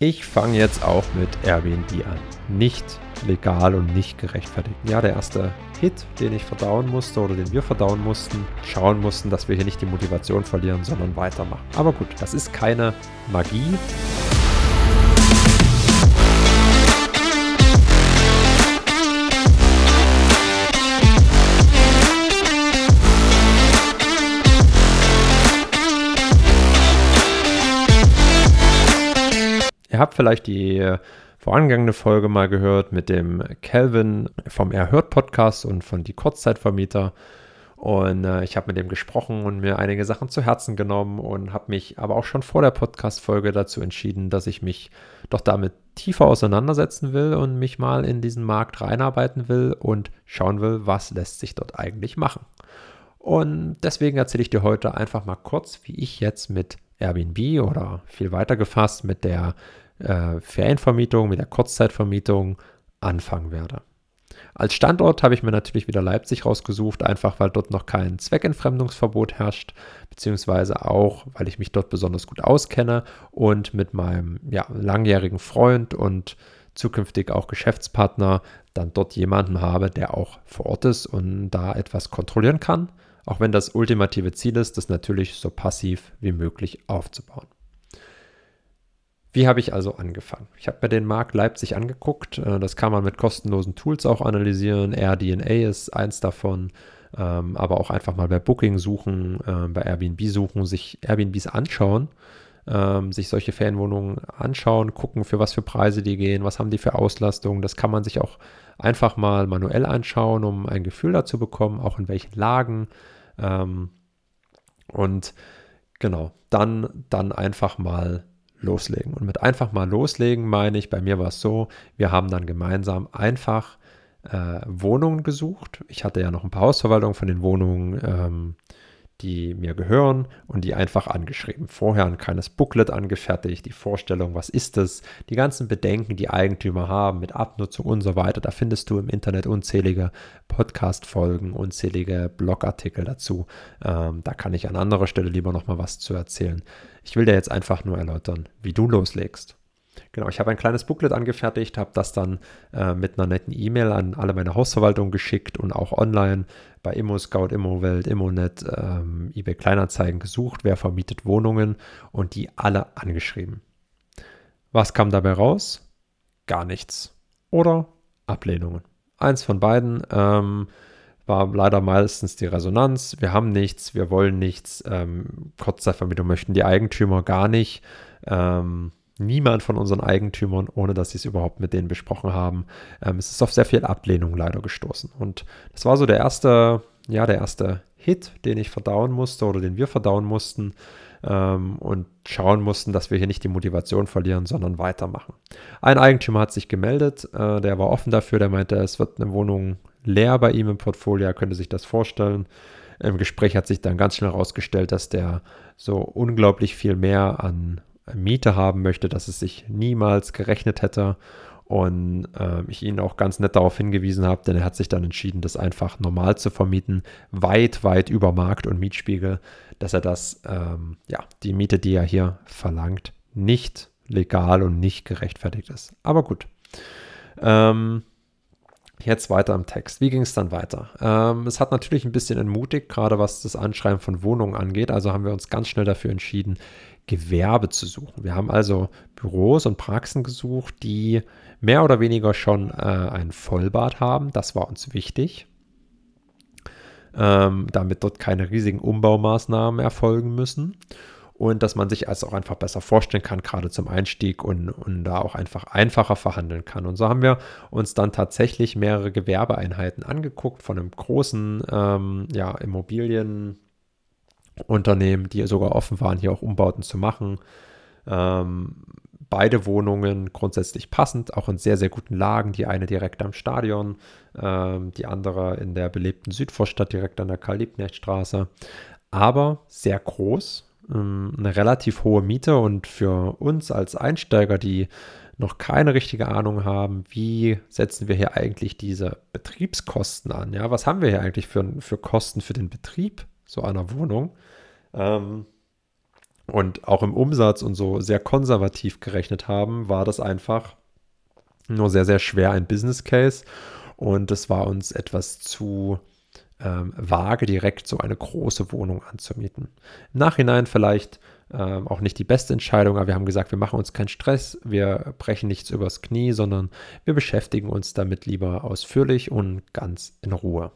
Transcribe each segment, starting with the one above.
Ich fange jetzt auch mit Airbnb an. Nicht legal und nicht gerechtfertigt. Ja, der erste Hit, den ich verdauen musste oder den wir verdauen mussten, schauen mussten, dass wir hier nicht die Motivation verlieren, sondern weitermachen. Aber gut, das ist keine Magie. Ihr habt vielleicht die äh, vorangegangene Folge mal gehört mit dem Calvin vom Erhört Podcast und von die Kurzzeitvermieter. Und äh, ich habe mit dem gesprochen und mir einige Sachen zu Herzen genommen und habe mich aber auch schon vor der Podcast-Folge dazu entschieden, dass ich mich doch damit tiefer auseinandersetzen will und mich mal in diesen Markt reinarbeiten will und schauen will, was lässt sich dort eigentlich machen. Und deswegen erzähle ich dir heute einfach mal kurz, wie ich jetzt mit Airbnb oder viel weiter gefasst mit der äh, Ferienvermietung, mit der Kurzzeitvermietung anfangen werde. Als Standort habe ich mir natürlich wieder Leipzig rausgesucht, einfach weil dort noch kein Zweckentfremdungsverbot herrscht, beziehungsweise auch, weil ich mich dort besonders gut auskenne und mit meinem ja, langjährigen Freund und zukünftig auch Geschäftspartner dann dort jemanden habe, der auch vor Ort ist und da etwas kontrollieren kann, auch wenn das ultimative Ziel ist, das natürlich so passiv wie möglich aufzubauen. Wie habe ich also angefangen? Ich habe mir den Markt Leipzig angeguckt. Äh, das kann man mit kostenlosen Tools auch analysieren. AirDNA ist eins davon. Ähm, aber auch einfach mal bei Booking suchen, ähm, bei Airbnb suchen, sich Airbnbs anschauen, ähm, sich solche Ferienwohnungen anschauen, gucken, für was für Preise die gehen, was haben die für Auslastung. Das kann man sich auch einfach mal manuell anschauen, um ein Gefühl dazu bekommen, auch in welchen Lagen. und genau, dann, dann einfach mal loslegen. Und mit einfach mal loslegen meine ich, bei mir war es so, wir haben dann gemeinsam einfach äh, Wohnungen gesucht. Ich hatte ja noch ein paar Hausverwaltungen von den Wohnungen ähm, die mir gehören und die einfach angeschrieben. Vorher ein kleines Booklet angefertigt, die Vorstellung, was ist es, die ganzen Bedenken, die Eigentümer haben mit Abnutzung und so weiter. Da findest du im Internet unzählige Podcast-Folgen, unzählige Blogartikel dazu. Ähm, da kann ich an anderer Stelle lieber nochmal was zu erzählen. Ich will dir jetzt einfach nur erläutern, wie du loslegst. Genau, ich habe ein kleines Booklet angefertigt, habe das dann äh, mit einer netten E-Mail an alle meine Hausverwaltungen geschickt und auch online bei ImmoScout, ImmoWelt, ImmoNet, ähm, eBay Kleinanzeigen gesucht, wer vermietet Wohnungen und die alle angeschrieben. Was kam dabei raus? Gar nichts. Oder Ablehnungen. Eins von beiden ähm, war leider meistens die Resonanz. Wir haben nichts, wir wollen nichts. Ähm, Kurzzeitvermietung möchten die Eigentümer gar nicht. Ähm, niemand von unseren Eigentümern, ohne dass sie es überhaupt mit denen besprochen haben. Ähm, es ist auf sehr viel Ablehnung leider gestoßen. Und das war so der erste, ja, der erste Hit, den ich verdauen musste oder den wir verdauen mussten ähm, und schauen mussten, dass wir hier nicht die Motivation verlieren, sondern weitermachen. Ein Eigentümer hat sich gemeldet, äh, der war offen dafür, der meinte, es wird eine Wohnung leer bei ihm im Portfolio, er könnte sich das vorstellen. Im Gespräch hat sich dann ganz schnell herausgestellt, dass der so unglaublich viel mehr an Miete haben möchte, dass es sich niemals gerechnet hätte. Und äh, ich ihn auch ganz nett darauf hingewiesen habe, denn er hat sich dann entschieden, das einfach normal zu vermieten, weit, weit über Markt und Mietspiegel, dass er das, ähm, ja, die Miete, die er hier verlangt, nicht legal und nicht gerechtfertigt ist. Aber gut. Ähm, Jetzt weiter im Text. Wie ging es dann weiter? Ähm, es hat natürlich ein bisschen entmutigt, gerade was das Anschreiben von Wohnungen angeht. Also haben wir uns ganz schnell dafür entschieden, Gewerbe zu suchen. Wir haben also Büros und Praxen gesucht, die mehr oder weniger schon äh, ein Vollbad haben. Das war uns wichtig, ähm, damit dort keine riesigen Umbaumaßnahmen erfolgen müssen und dass man sich also auch einfach besser vorstellen kann, gerade zum Einstieg und, und da auch einfach einfacher verhandeln kann. Und so haben wir uns dann tatsächlich mehrere Gewerbeeinheiten angeguckt von einem großen ähm, ja, Immobilienunternehmen, die sogar offen waren, hier auch Umbauten zu machen. Ähm, beide Wohnungen grundsätzlich passend, auch in sehr, sehr guten Lagen. Die eine direkt am Stadion, ähm, die andere in der belebten Südvorstadt direkt an der Karl-Liebknecht-Straße. Aber sehr groß, ähm, eine relativ hohe Miete und für uns als Einsteiger, die noch keine richtige Ahnung haben, wie setzen wir hier eigentlich diese Betriebskosten an? Ja, was haben wir hier eigentlich für, für Kosten für den Betrieb so einer Wohnung? Ähm, und auch im Umsatz und so sehr konservativ gerechnet haben, war das einfach nur sehr, sehr schwer ein Business Case. Und es war uns etwas zu ähm, vage, direkt so eine große Wohnung anzumieten. Im Nachhinein vielleicht ähm, auch nicht die beste Entscheidung, aber wir haben gesagt, wir machen uns keinen Stress, wir brechen nichts übers Knie, sondern wir beschäftigen uns damit lieber ausführlich und ganz in Ruhe.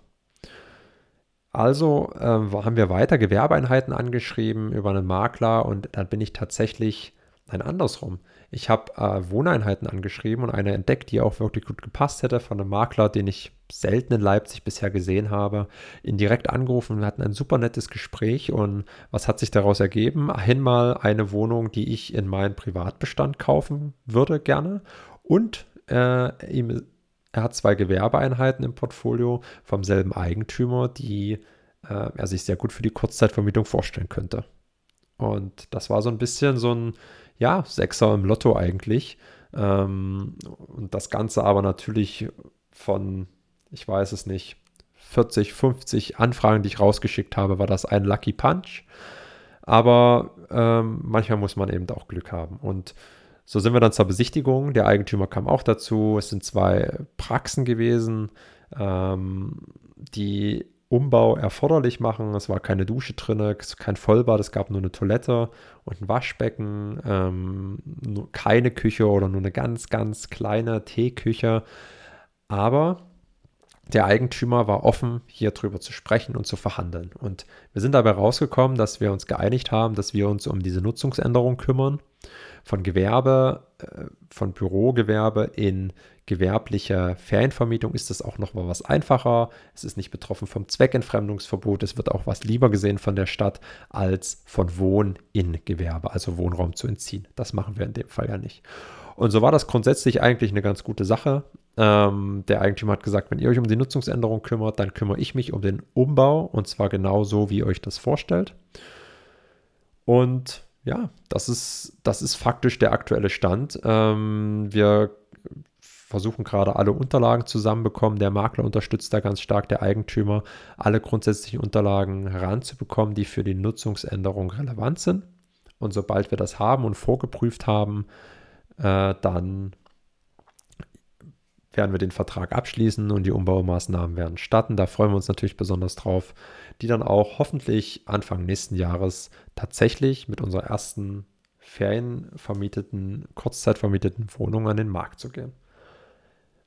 Also äh, haben wir weiter Gewerbeeinheiten angeschrieben über einen Makler und dann bin ich tatsächlich, nein, andersrum. Ich habe äh, Wohneinheiten angeschrieben und eine entdeckt, die auch wirklich gut gepasst hätte von einem Makler, den ich selten in Leipzig bisher gesehen habe, ihn direkt angerufen. Wir hatten ein super nettes Gespräch und was hat sich daraus ergeben? Einmal eine Wohnung, die ich in meinen Privatbestand kaufen würde gerne und äh, ihm er hat zwei Gewerbeeinheiten im Portfolio vom selben Eigentümer, die äh, er sich sehr gut für die Kurzzeitvermietung vorstellen könnte. Und das war so ein bisschen so ein, ja, Sechser im Lotto eigentlich. Ähm, und das Ganze aber natürlich von, ich weiß es nicht, 40, 50 Anfragen, die ich rausgeschickt habe, war das ein Lucky Punch. Aber ähm, manchmal muss man eben auch Glück haben. Und so sind wir dann zur Besichtigung. Der Eigentümer kam auch dazu. Es sind zwei Praxen gewesen, ähm, die Umbau erforderlich machen. Es war keine Dusche drin, kein Vollbad, es gab nur eine Toilette und ein Waschbecken, ähm, keine Küche oder nur eine ganz, ganz kleine Teeküche. Aber der Eigentümer war offen, hier drüber zu sprechen und zu verhandeln. Und wir sind dabei rausgekommen, dass wir uns geeinigt haben, dass wir uns um diese Nutzungsänderung kümmern von Gewerbe, äh, von Bürogewerbe in gewerbliche Ferienvermietung ist das auch noch mal was einfacher. Es ist nicht betroffen vom Zweckentfremdungsverbot. Es wird auch was lieber gesehen von der Stadt, als von Wohn in Gewerbe, also Wohnraum zu entziehen. Das machen wir in dem Fall ja nicht. Und so war das grundsätzlich eigentlich eine ganz gute Sache. Ähm, der Eigentümer hat gesagt, wenn ihr euch um die Nutzungsänderung kümmert, dann kümmere ich mich um den Umbau und zwar genau so, wie ihr euch das vorstellt. Und ja, das ist, das ist faktisch der aktuelle Stand. Ähm, wir versuchen gerade alle Unterlagen zusammenbekommen. Der Makler unterstützt da ganz stark, der Eigentümer, alle grundsätzlichen Unterlagen heranzubekommen, die für die Nutzungsänderung relevant sind. Und sobald wir das haben und vorgeprüft haben, äh, dann werden wir den Vertrag abschließen und die Umbaumaßnahmen werden starten. Da freuen wir uns natürlich besonders drauf, die dann auch hoffentlich Anfang nächsten Jahres tatsächlich mit unserer ersten ferienvermieteten, kurzzeitvermieteten Wohnung an den Markt zu gehen.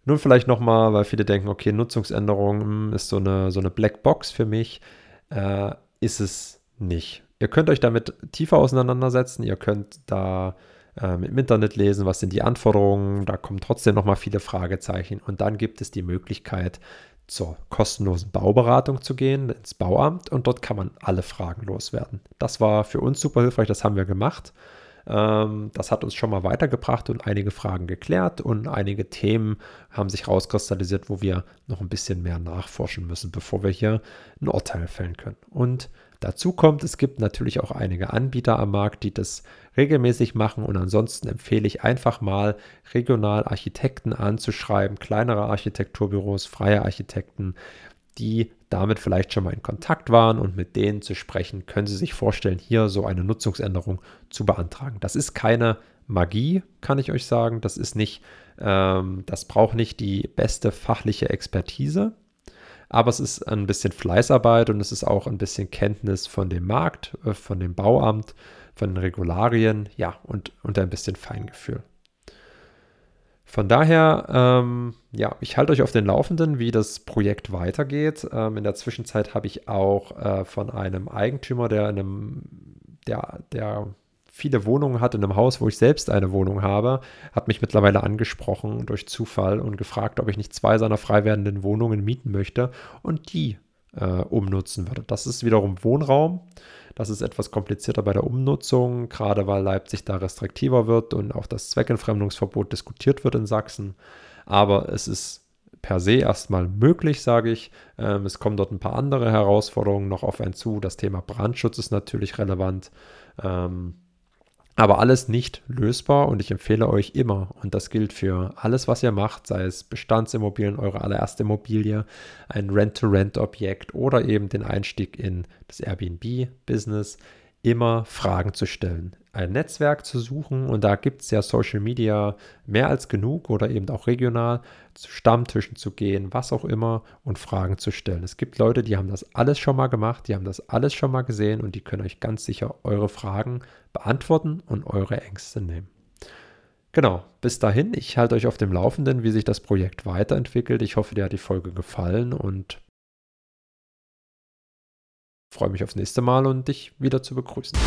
Nun vielleicht nochmal, weil viele denken, okay, Nutzungsänderung hm, ist so eine, so eine Blackbox für mich. Äh, ist es nicht. Ihr könnt euch damit tiefer auseinandersetzen. Ihr könnt da ähm, im Internet lesen, was sind die Anforderungen. Da kommen trotzdem nochmal viele Fragezeichen. Und dann gibt es die Möglichkeit, zur kostenlosen Bauberatung zu gehen, ins Bauamt. Und dort kann man alle Fragen loswerden. Das war für uns super hilfreich. Das haben wir gemacht. Ähm, das hat uns schon mal weitergebracht und einige Fragen geklärt und einige Themen haben sich rauskristallisiert, wo wir noch ein bisschen mehr nachforschen müssen, bevor wir hier ein Urteil fällen können. Und dazu kommt, es gibt natürlich auch einige Anbieter am Markt, die das regelmäßig machen und ansonsten empfehle ich einfach mal regional Architekten anzuschreiben, kleinere Architekturbüros, freie Architekten, die damit vielleicht schon mal in Kontakt waren und mit denen zu sprechen, können Sie sich vorstellen, hier so eine Nutzungsänderung zu beantragen. Das ist keine Magie, kann ich euch sagen. Das ist nicht, ähm, das braucht nicht die beste fachliche Expertise, aber es ist ein bisschen Fleißarbeit und es ist auch ein bisschen Kenntnis von dem Markt, äh, von dem Bauamt, von den Regularien, ja, und, und ein bisschen Feingefühl. Von daher, ähm, ja, ich halte euch auf den Laufenden, wie das Projekt weitergeht. Ähm, in der Zwischenzeit habe ich auch äh, von einem Eigentümer, der in einem, der, der viele Wohnungen hat in einem Haus, wo ich selbst eine Wohnung habe, hat mich mittlerweile angesprochen durch Zufall und gefragt, ob ich nicht zwei seiner frei werdenden Wohnungen mieten möchte und die äh, umnutzen würde. Das ist wiederum Wohnraum. Das ist etwas komplizierter bei der Umnutzung, gerade weil Leipzig da restriktiver wird und auch das Zweckentfremdungsverbot diskutiert wird in Sachsen. Aber es ist per se erstmal möglich, sage ich. Ähm, es kommen dort ein paar andere Herausforderungen noch auf einen zu. Das Thema Brandschutz ist natürlich relevant. Ähm, aber alles nicht lösbar und ich empfehle euch immer, und das gilt für alles, was ihr macht, sei es Bestandsimmobilien, eure allererste Immobilie, ein Rent-to-Rent-Objekt oder eben den Einstieg in das Airbnb-Business, immer Fragen zu stellen, ein Netzwerk zu suchen und da gibt es ja Social Media mehr als genug oder eben auch regional, zu Stammtischen zu gehen, was auch immer und Fragen zu stellen. Es gibt Leute, die haben das alles schon mal gemacht, die haben das alles schon mal gesehen und die können euch ganz sicher eure Fragen beantworten und eure Ängste nehmen. Genau, bis dahin, ich halte euch auf dem Laufenden, wie sich das Projekt weiterentwickelt. Ich hoffe, dir hat die Folge gefallen und freue mich aufs nächste Mal und dich wieder zu begrüßen.